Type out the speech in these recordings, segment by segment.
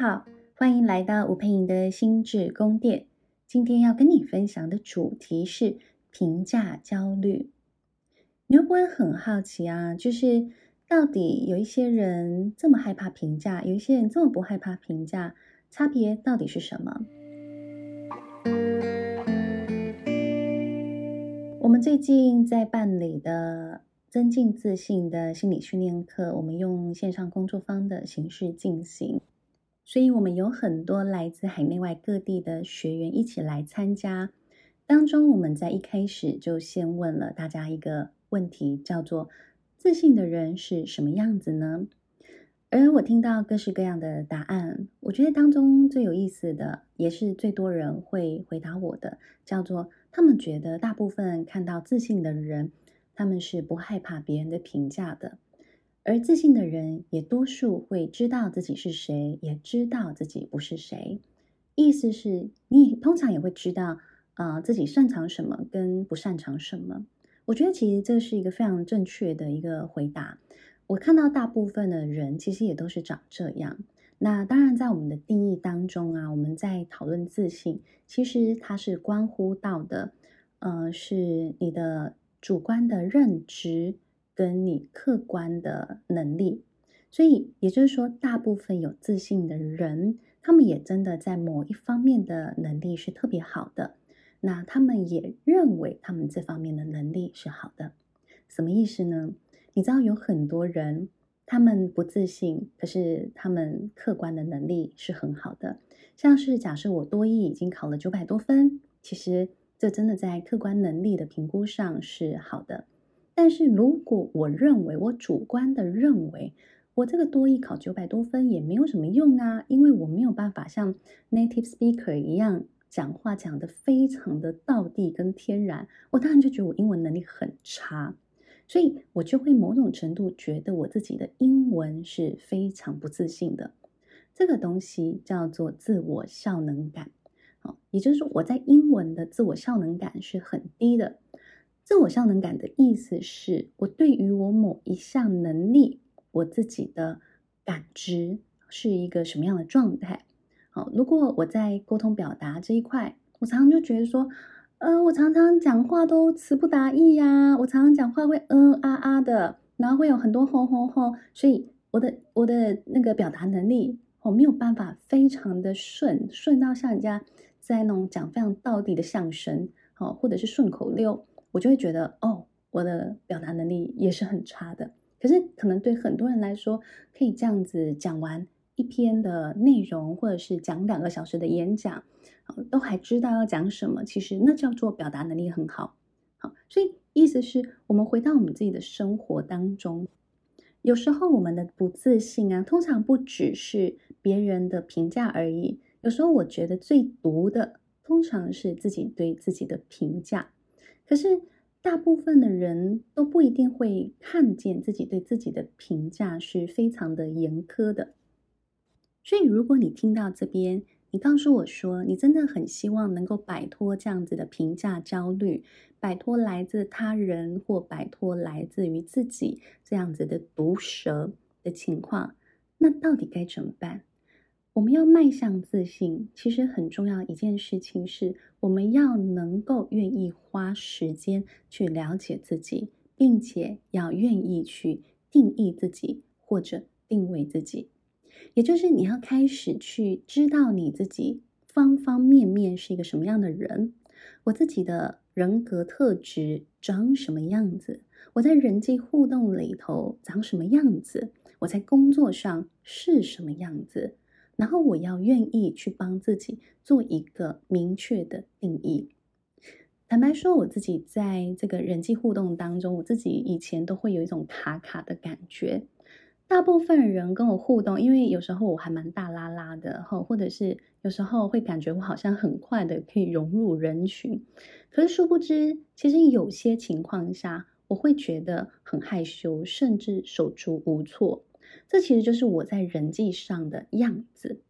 好，欢迎来到吴佩莹的心智宫殿。今天要跟你分享的主题是评价焦虑。你会不会很好奇啊？就是到底有一些人这么害怕评价，有一些人这么不害怕评价，差别到底是什么？我们最近在办理的增进自信的心理训练课，我们用线上工作坊的形式进行。所以，我们有很多来自海内外各地的学员一起来参加。当中，我们在一开始就先问了大家一个问题，叫做“自信的人是什么样子呢？”而我听到各式各样的答案，我觉得当中最有意思的，也是最多人会回答我的，叫做他们觉得大部分看到自信的人，他们是不害怕别人的评价的。而自信的人也多数会知道自己是谁，也知道自己不是谁。意思是你通常也会知道，啊、自己擅长什么跟不擅长什么。我觉得其实这是一个非常正确的一个回答。我看到大部分的人其实也都是长这样。那当然，在我们的定义当中啊，我们在讨论自信，其实它是关乎到的，呃，是你的主观的认知。跟你客观的能力，所以也就是说，大部分有自信的人，他们也真的在某一方面的能力是特别好的。那他们也认为他们这方面的能力是好的。什么意思呢？你知道有很多人，他们不自信，可是他们客观的能力是很好的。像是假设我多一已经考了九百多分，其实这真的在客观能力的评估上是好的。但是如果我认为，我主观的认为，我这个多益考九百多分也没有什么用啊，因为我没有办法像 native speaker 一样讲话讲得非常的道地跟天然，我当然就觉得我英文能力很差，所以我就会某种程度觉得我自己的英文是非常不自信的。这个东西叫做自我效能感，哦，也就是说我在英文的自我效能感是很低的。自我效能感的意思是我对于我某一项能力，我自己的感知是一个什么样的状态。好，如果我在沟通表达这一块，我常常就觉得说，呃，我常常讲话都词不达意呀，我常常讲话会嗯啊啊的，然后会有很多吼吼吼，所以我的我的那个表达能力，我没有办法非常的顺，顺到像人家在那种讲非常道地的相声，好，或者是顺口溜。我就会觉得，哦，我的表达能力也是很差的。可是，可能对很多人来说，可以这样子讲完一篇的内容，或者是讲两个小时的演讲，都还知道要讲什么。其实那叫做表达能力很好。好，所以意思是我们回到我们自己的生活当中，有时候我们的不自信啊，通常不只是别人的评价而已。有时候我觉得最毒的，通常是自己对自己的评价。可是，大部分的人都不一定会看见自己对自己的评价是非常的严苛的。所以，如果你听到这边，你告诉我说，你真的很希望能够摆脱这样子的评价焦虑，摆脱来自他人或摆脱来自于自己这样子的毒蛇的情况，那到底该怎么办？我们要迈向自信，其实很重要一件事情是，我们要能够愿意花时间去了解自己，并且要愿意去定义自己或者定位自己。也就是你要开始去知道你自己方方面面是一个什么样的人，我自己的人格特质长什么样子，我在人际互动里头长什么样子，我在工作上是什么样子。然后我要愿意去帮自己做一个明确的定义。坦白说，我自己在这个人际互动当中，我自己以前都会有一种卡卡的感觉。大部分人跟我互动，因为有时候我还蛮大拉拉的，或者是有时候会感觉我好像很快的可以融入人群。可是殊不知，其实有些情况下，我会觉得很害羞，甚至手足无措。这其实就是我在人际上的样子，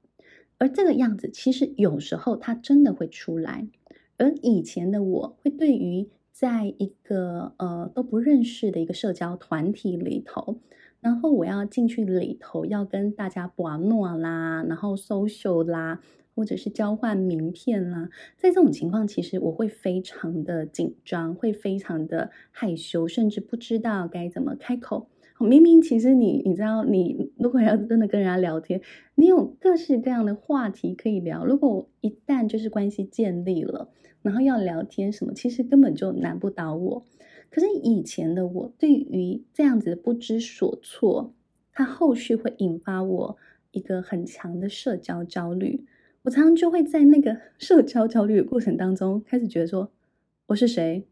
而这个样子其实有时候它真的会出来。而以前的我会对于在一个呃都不认识的一个社交团体里头，然后我要进去里头，要跟大家玩闹啦，然后 social 啦，或者是交换名片啦。在这种情况，其实我会非常的紧张，会非常的害羞，甚至不知道该怎么开口。明明其实你你知道，你如果要真的跟人家聊天，你有各式各样的话题可以聊。如果一旦就是关系建立了，然后要聊天什么，其实根本就难不倒我。可是以前的我，对于这样子的不知所措，它后续会引发我一个很强的社交焦虑。我常常就会在那个 社交焦虑的过程当中，开始觉得说，我是谁？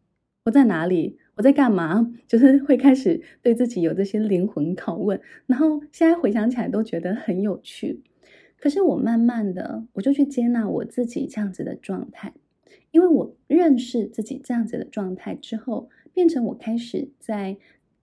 我在哪里？我在干嘛？就是会开始对自己有这些灵魂拷问，然后现在回想起来都觉得很有趣。可是我慢慢的，我就去接纳我自己这样子的状态，因为我认识自己这样子的状态之后，变成我开始在，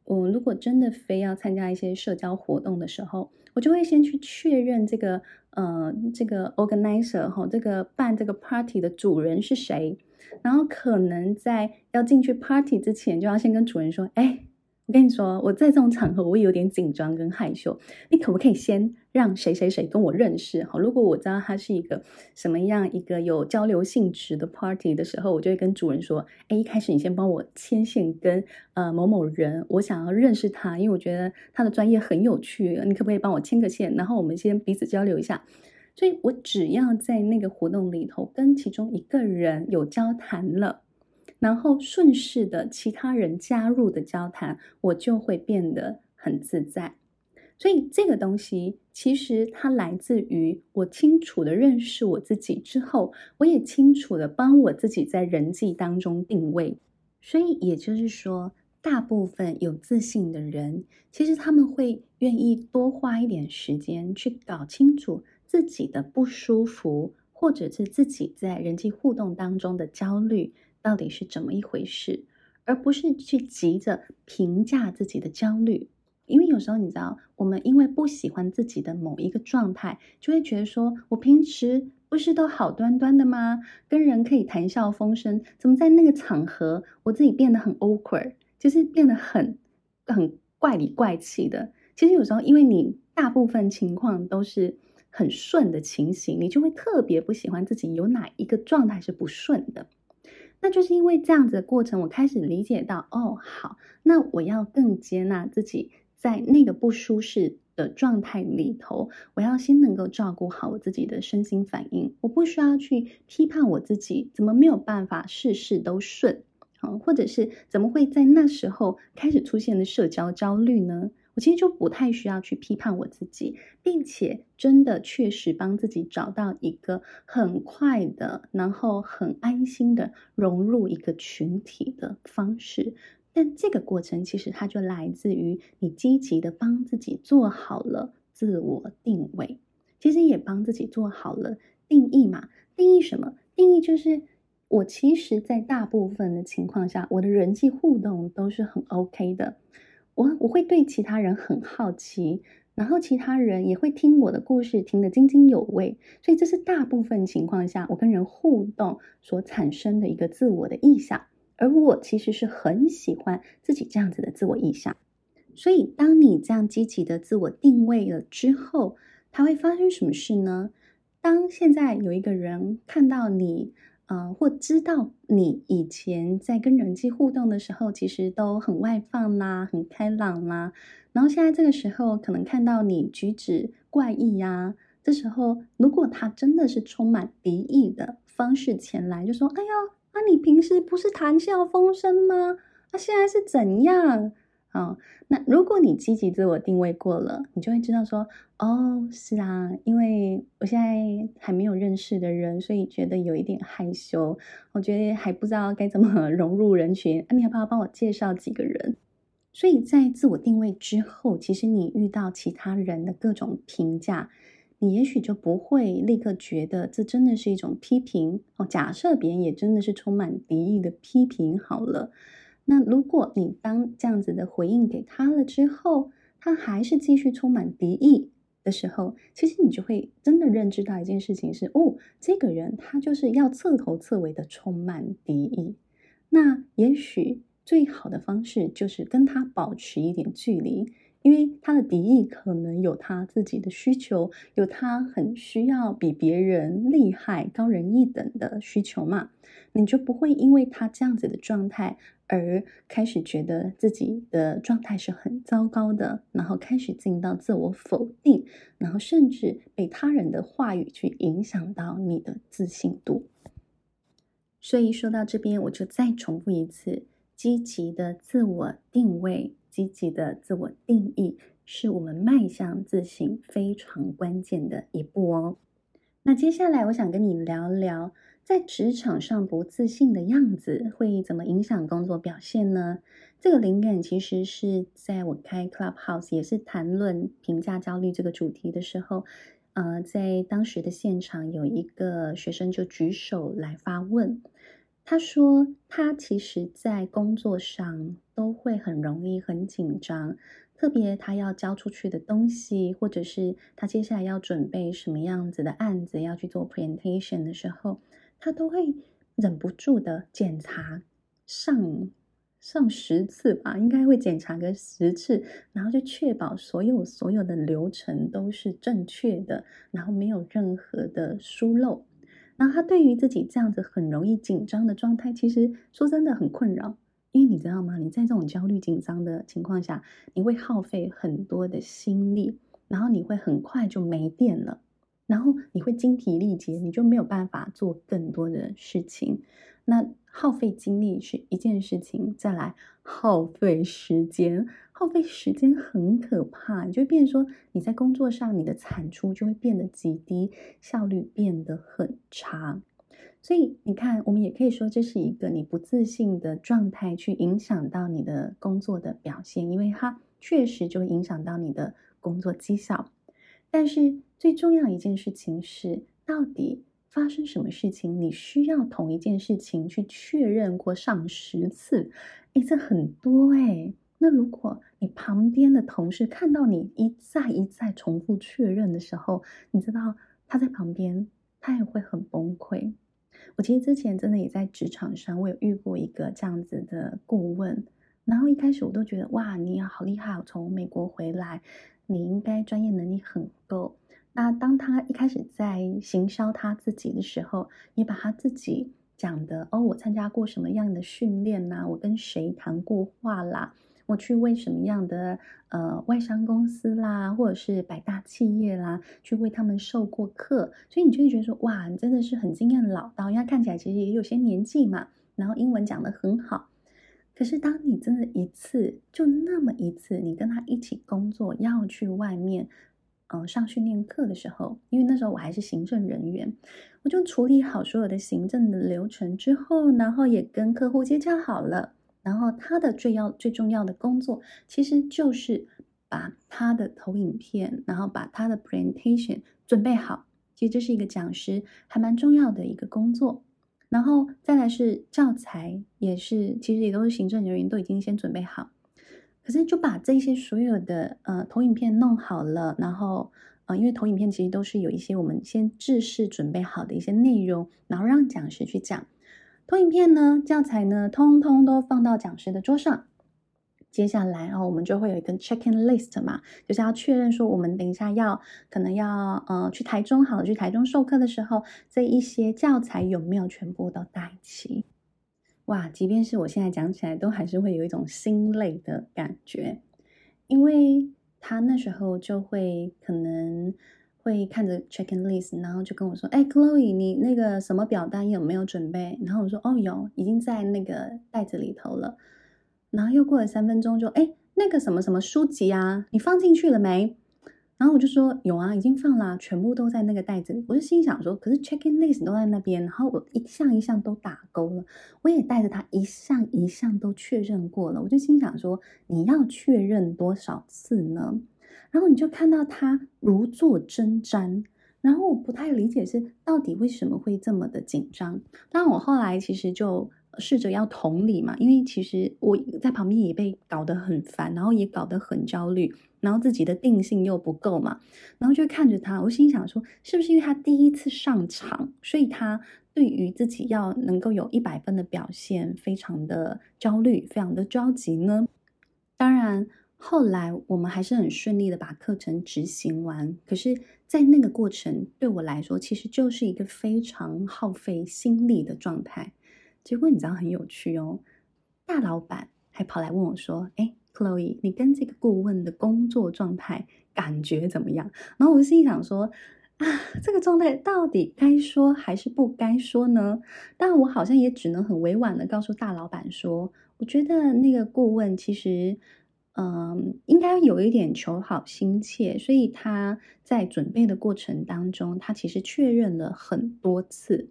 我如果真的非要参加一些社交活动的时候，我就会先去确认这个，呃，这个 organizer 哈，这个办这个 party 的主人是谁。然后可能在要进去 party 之前，就要先跟主人说：“哎，我跟你说，我在这种场合我有点紧张跟害羞，你可不可以先让谁谁谁跟我认识？好，如果我知道他是一个什么样一个有交流性质的 party 的时候，我就会跟主人说：哎，一开始你先帮我牵线跟呃某某人，我想要认识他，因为我觉得他的专业很有趣，你可不可以帮我牵个线？然后我们先彼此交流一下。”所以我只要在那个活动里头跟其中一个人有交谈了，然后顺势的其他人加入的交谈，我就会变得很自在。所以这个东西其实它来自于我清楚的认识我自己之后，我也清楚的帮我自己在人际当中定位。所以也就是说，大部分有自信的人，其实他们会愿意多花一点时间去搞清楚。自己的不舒服，或者是自己在人际互动当中的焦虑，到底是怎么一回事？而不是去急着评价自己的焦虑，因为有时候你知道，我们因为不喜欢自己的某一个状态，就会觉得说，我平时不是都好端端的吗？跟人可以谈笑风生，怎么在那个场合，我自己变得很 awkward，就是变得很很怪里怪气的。其实有时候，因为你大部分情况都是。很顺的情形，你就会特别不喜欢自己有哪一个状态是不顺的。那就是因为这样子的过程，我开始理解到，哦，好，那我要更接纳自己在那个不舒适的状态里头，我要先能够照顾好我自己的身心反应，我不需要去批判我自己怎么没有办法事事都顺，啊，或者是怎么会在那时候开始出现的社交焦虑呢？我其实就不太需要去批判我自己，并且真的确实帮自己找到一个很快的，然后很安心的融入一个群体的方式。但这个过程其实它就来自于你积极的帮自己做好了自我定位，其实也帮自己做好了定义嘛。定义什么？定义就是我其实，在大部分的情况下，我的人际互动都是很 OK 的。我我会对其他人很好奇，然后其他人也会听我的故事，听得津津有味。所以这是大部分情况下我跟人互动所产生的一个自我的意象。而我其实是很喜欢自己这样子的自我意象。所以当你这样积极的自我定位了之后，它会发生什么事呢？当现在有一个人看到你。呃，或知道你以前在跟人际互动的时候，其实都很外放啦，很开朗啦。然后现在这个时候，可能看到你举止怪异呀、啊，这时候如果他真的是充满敌意的方式前来，就说：“哎呀，那、你平时不是谈笑风生吗？那、啊、现在是怎样？”哦，那如果你积极自我定位过了，你就会知道说，哦，是啊，因为我现在还没有认识的人，所以觉得有一点害羞，我觉得还不知道该怎么 融入人群。啊，你要不要帮我介绍几个人？所以在自我定位之后，其实你遇到其他人的各种评价，你也许就不会立刻觉得这真的是一种批评哦。假设别人也真的是充满敌意的批评，好了。那如果你当这样子的回应给他了之后，他还是继续充满敌意的时候，其实你就会真的认知到一件事情是：哦，这个人他就是要彻头彻尾的充满敌意。那也许最好的方式就是跟他保持一点距离，因为他的敌意可能有他自己的需求，有他很需要比别人厉害、高人一等的需求嘛，你就不会因为他这样子的状态而开始觉得自己的状态是很糟糕的，然后开始进到自我否定，然后甚至被他人的话语去影响到你的自信度。所以说到这边，我就再重复一次：积极的自我定位。积极的自我定义是我们迈向自信非常关键的一步哦。那接下来我想跟你聊聊，在职场上不自信的样子会怎么影响工作表现呢？这个灵感其实是在我开 Clubhouse 也是谈论评价焦虑这个主题的时候，呃，在当时的现场有一个学生就举手来发问。他说：“他其实，在工作上都会很容易很紧张，特别他要交出去的东西，或者是他接下来要准备什么样子的案子要去做 presentation 的时候，他都会忍不住的检查上上十次吧，应该会检查个十次，然后就确保所有所有的流程都是正确的，然后没有任何的疏漏。”然后他对于自己这样子很容易紧张的状态，其实说真的很困扰，因为你知道吗？你在这种焦虑紧张的情况下，你会耗费很多的心力，然后你会很快就没电了，然后你会精疲力竭，你就没有办法做更多的事情。那耗费精力是一件事情，再来耗费时间，耗费时间很可怕，你就会变说你在工作上你的产出就会变得极低，效率变得很差。所以你看，我们也可以说这是一个你不自信的状态，去影响到你的工作的表现，因为它确实就会影响到你的工作绩效。但是最重要一件事情是，到底。发生什么事情，你需要同一件事情去确认过上十次，诶，这很多诶。那如果你旁边的同事看到你一再一再重复确认的时候，你知道他在旁边，他也会很崩溃。我其实之前真的也在职场上，我有遇过一个这样子的顾问，然后一开始我都觉得哇，你好厉害，我从美国回来，你应该专业能力很够。那当他一开始在行销他自己的时候，你把他自己讲的哦，我参加过什么样的训练呐？我跟谁谈过话啦？我去为什么样的呃外商公司啦，或者是百大企业啦，去为他们授过课，所以你就会觉得说，哇，你真的是很经验老道，因为他看起来其实也有些年纪嘛，然后英文讲得很好。可是当你真的一次就那么一次，你跟他一起工作，要去外面。嗯，上训练课的时候，因为那时候我还是行政人员，我就处理好所有的行政的流程之后，然后也跟客户接洽好了。然后他的最要最重要的工作，其实就是把他的投影片，然后把他的 presentation 准备好。其实这是一个讲师还蛮重要的一个工作。然后再来是教材，也是其实也都是行政人员都已经先准备好。可是就把这些所有的呃投影片弄好了，然后呃，因为投影片其实都是有一些我们先制式准备好的一些内容，然后让讲师去讲。投影片呢，教材呢，通通都放到讲师的桌上。接下来哦，我们就会有一个 check-in list 嘛，就是要确认说我们等一下要可能要呃去台中好了，去台中授课的时候，这一些教材有没有全部都带齐。哇，即便是我现在讲起来，都还是会有一种心累的感觉，因为他那时候就会可能会看着 check-in list，然后就跟我说：“哎，Chloe，你那个什么表单有没有准备？”然后我说：“哦，有，已经在那个袋子里头了。”然后又过了三分钟，就：“哎，那个什么什么书籍啊，你放进去了没？”然后我就说有啊，已经放了，全部都在那个袋子里。我就心想说，可是 check-in list 都在那边，然后我一项一项都打勾了，我也带着他一项一项都确认过了。我就心想说，你要确认多少次呢？然后你就看到他如坐针毡，然后我不太理解是到底为什么会这么的紧张。当然我后来其实就。试着要同理嘛，因为其实我在旁边也被搞得很烦，然后也搞得很焦虑，然后自己的定性又不够嘛，然后就看着他，我心想说，是不是因为他第一次上场，所以他对于自己要能够有一百分的表现，非常的焦虑，非常的着急呢？当然。后来我们还是很顺利的把课程执行完。可是，在那个过程对我来说，其实就是一个非常耗费心力的状态。结果你知道很有趣哦，大老板还跑来问我说：“哎，Chloe，你跟这个顾问的工作状态感觉怎么样？”然后我心想说。啊，这个状态到底该说还是不该说呢？但，我好像也只能很委婉的告诉大老板说，我觉得那个顾问其实，嗯，应该有一点求好心切，所以他在准备的过程当中，他其实确认了很多次。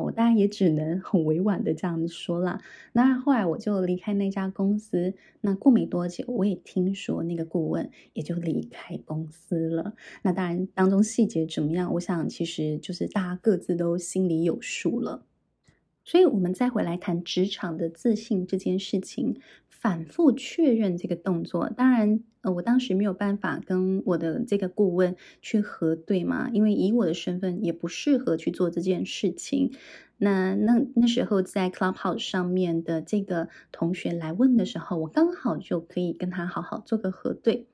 我当然也只能很委婉的这样说啦。那后来我就离开那家公司。那过没多久，我也听说那个顾问也就离开公司了。那当然，当中细节怎么样，我想其实就是大家各自都心里有数了。所以，我们再回来谈职场的自信这件事情。反复确认这个动作，当然，呃，我当时没有办法跟我的这个顾问去核对嘛，因为以我的身份也不适合去做这件事情。那那那时候在 Clubhouse 上面的这个同学来问的时候，我刚好就可以跟他好好做个核对。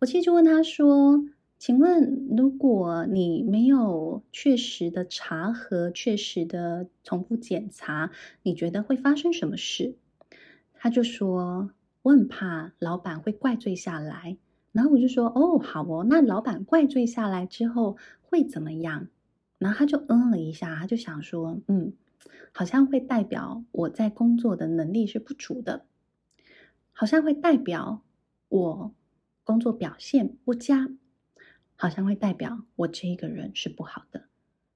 我其实就问他说：“请问，如果你没有确实的查核、确实的重复检查，你觉得会发生什么事？”他就说：“我很怕老板会怪罪下来。”然后我就说：“哦，好哦，那老板怪罪下来之后会怎么样？”然后他就嗯了一下，他就想说：“嗯，好像会代表我在工作的能力是不足的，好像会代表我工作表现不佳，好像会代表我这个人是不好的。”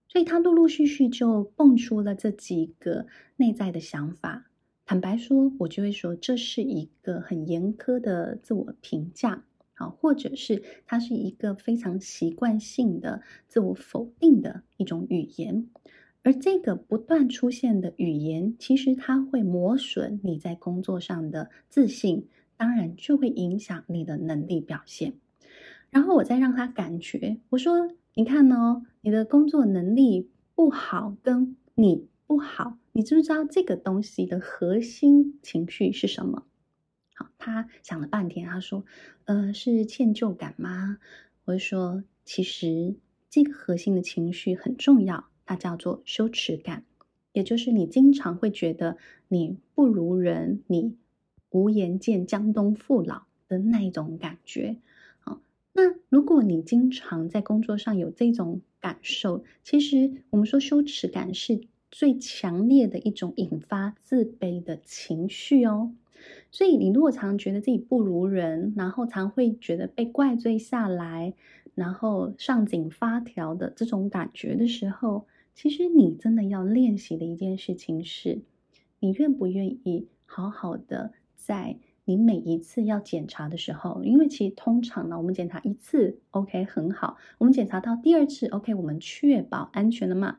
所以他陆陆续续就蹦出了这几个内在的想法。坦白说，我就会说这是一个很严苛的自我评价，啊，或者是它是一个非常习惯性的自我否定的一种语言，而这个不断出现的语言，其实它会磨损你在工作上的自信，当然就会影响你的能力表现。然后我再让他感觉，我说，你看哦，你的工作能力不好，跟你不好。你知不知道这个东西的核心情绪是什么？好，他想了半天，他说：“呃，是歉疚感吗？”我就说：“其实这个核心的情绪很重要，它叫做羞耻感，也就是你经常会觉得你不如人，你无颜见江东父老的那一种感觉。好，那如果你经常在工作上有这种感受，其实我们说羞耻感是。”最强烈的一种引发自卑的情绪哦，所以你如果常觉得自己不如人，然后常会觉得被怪罪下来，然后上紧发条的这种感觉的时候，其实你真的要练习的一件事情是，你愿不愿意好好的在你每一次要检查的时候，因为其实通常呢，我们检查一次 OK 很好，我们检查到第二次 OK，我们确保安全了嘛。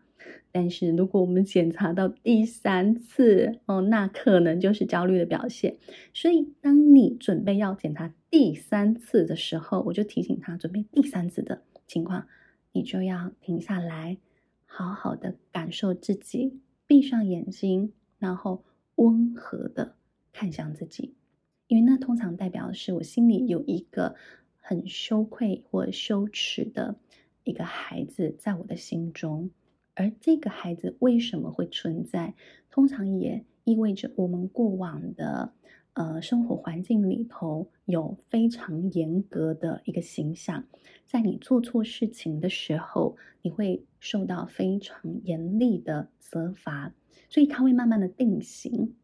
但是如果我们检查到第三次哦，那可能就是焦虑的表现。所以，当你准备要检查第三次的时候，我就提醒他准备第三次的情况，你就要停下来，好好的感受自己，闭上眼睛，然后温和的看向自己，因为那通常代表的是我心里有一个很羞愧或羞耻的一个孩子在我的心中。而这个孩子为什么会存在？通常也意味着我们过往的呃生活环境里头有非常严格的一个形象，在你做错事情的时候，你会受到非常严厉的责罚，所以它会慢慢的定型。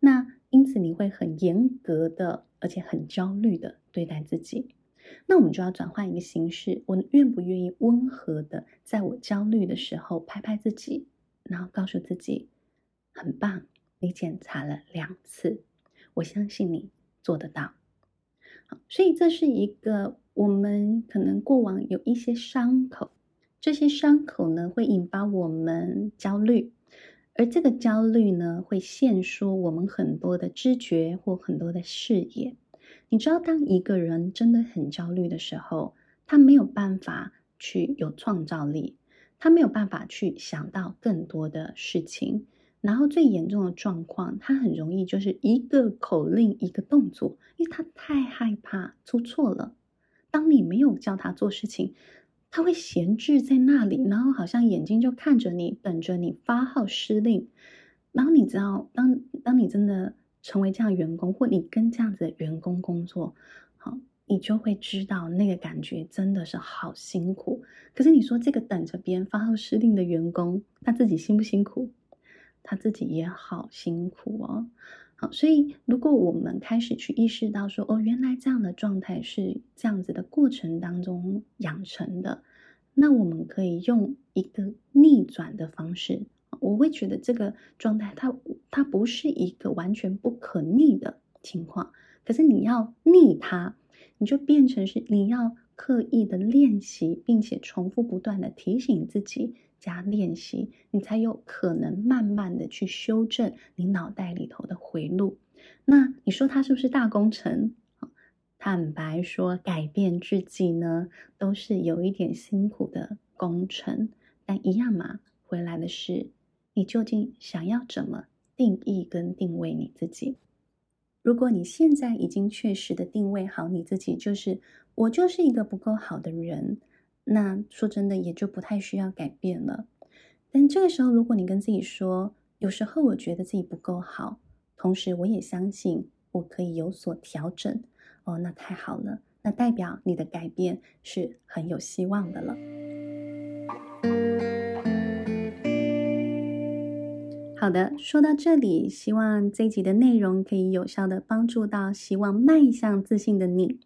那因此你会很严格的，而且很焦虑的对待自己。那我们就要转换一个形式，我愿不愿意温和的，在我焦虑的时候拍拍自己，然后告诉自己，很棒，你检查了两次，我相信你做得到。好，所以这是一个我们可能过往有一些伤口，这些伤口呢会引发我们焦虑，而这个焦虑呢会限缩我们很多的知觉或很多的视野。你知道，当一个人真的很焦虑的时候，他没有办法去有创造力，他没有办法去想到更多的事情。然后最严重的状况，他很容易就是一个口令一个动作，因为他太害怕出错了。当你没有叫他做事情，他会闲置在那里，然后好像眼睛就看着你，等着你发号施令。然后你知道，当当你真的成为这样员工，或你跟这样子的员工工作，好，你就会知道那个感觉真的是好辛苦。可是你说这个等着别人发号施令的员工，他自己辛不辛苦？他自己也好辛苦哦。好，所以如果我们开始去意识到说，哦，原来这样的状态是这样子的过程当中养成的，那我们可以用一个逆转的方式。我会觉得这个状态它，它不是一个完全不可逆的情况。可是你要逆它，你就变成是你要刻意的练习，并且重复不断的提醒自己加练习，你才有可能慢慢的去修正你脑袋里头的回路。那你说它是不是大工程？坦白说，改变自己呢，都是有一点辛苦的工程，但一样嘛，回来的是。你究竟想要怎么定义跟定位你自己？如果你现在已经确实的定位好你自己，就是我就是一个不够好的人，那说真的也就不太需要改变了。但这个时候，如果你跟自己说，有时候我觉得自己不够好，同时我也相信我可以有所调整，哦，那太好了，那代表你的改变是很有希望的了。好的，说到这里，希望这一集的内容可以有效的帮助到希望迈向自信的你。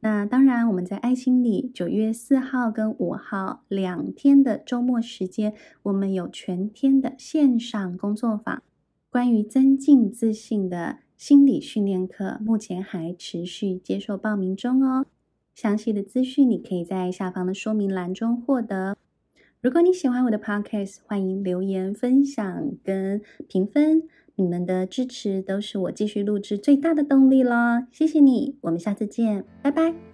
那当然，我们在爱心理九月四号跟五号两天的周末时间，我们有全天的线上工作坊，关于增进自信的心理训练课，目前还持续接受报名中哦。详细的资讯你可以在下方的说明栏中获得。如果你喜欢我的 podcast，欢迎留言、分享跟评分。你们的支持都是我继续录制最大的动力了。谢谢你，我们下次见，拜拜。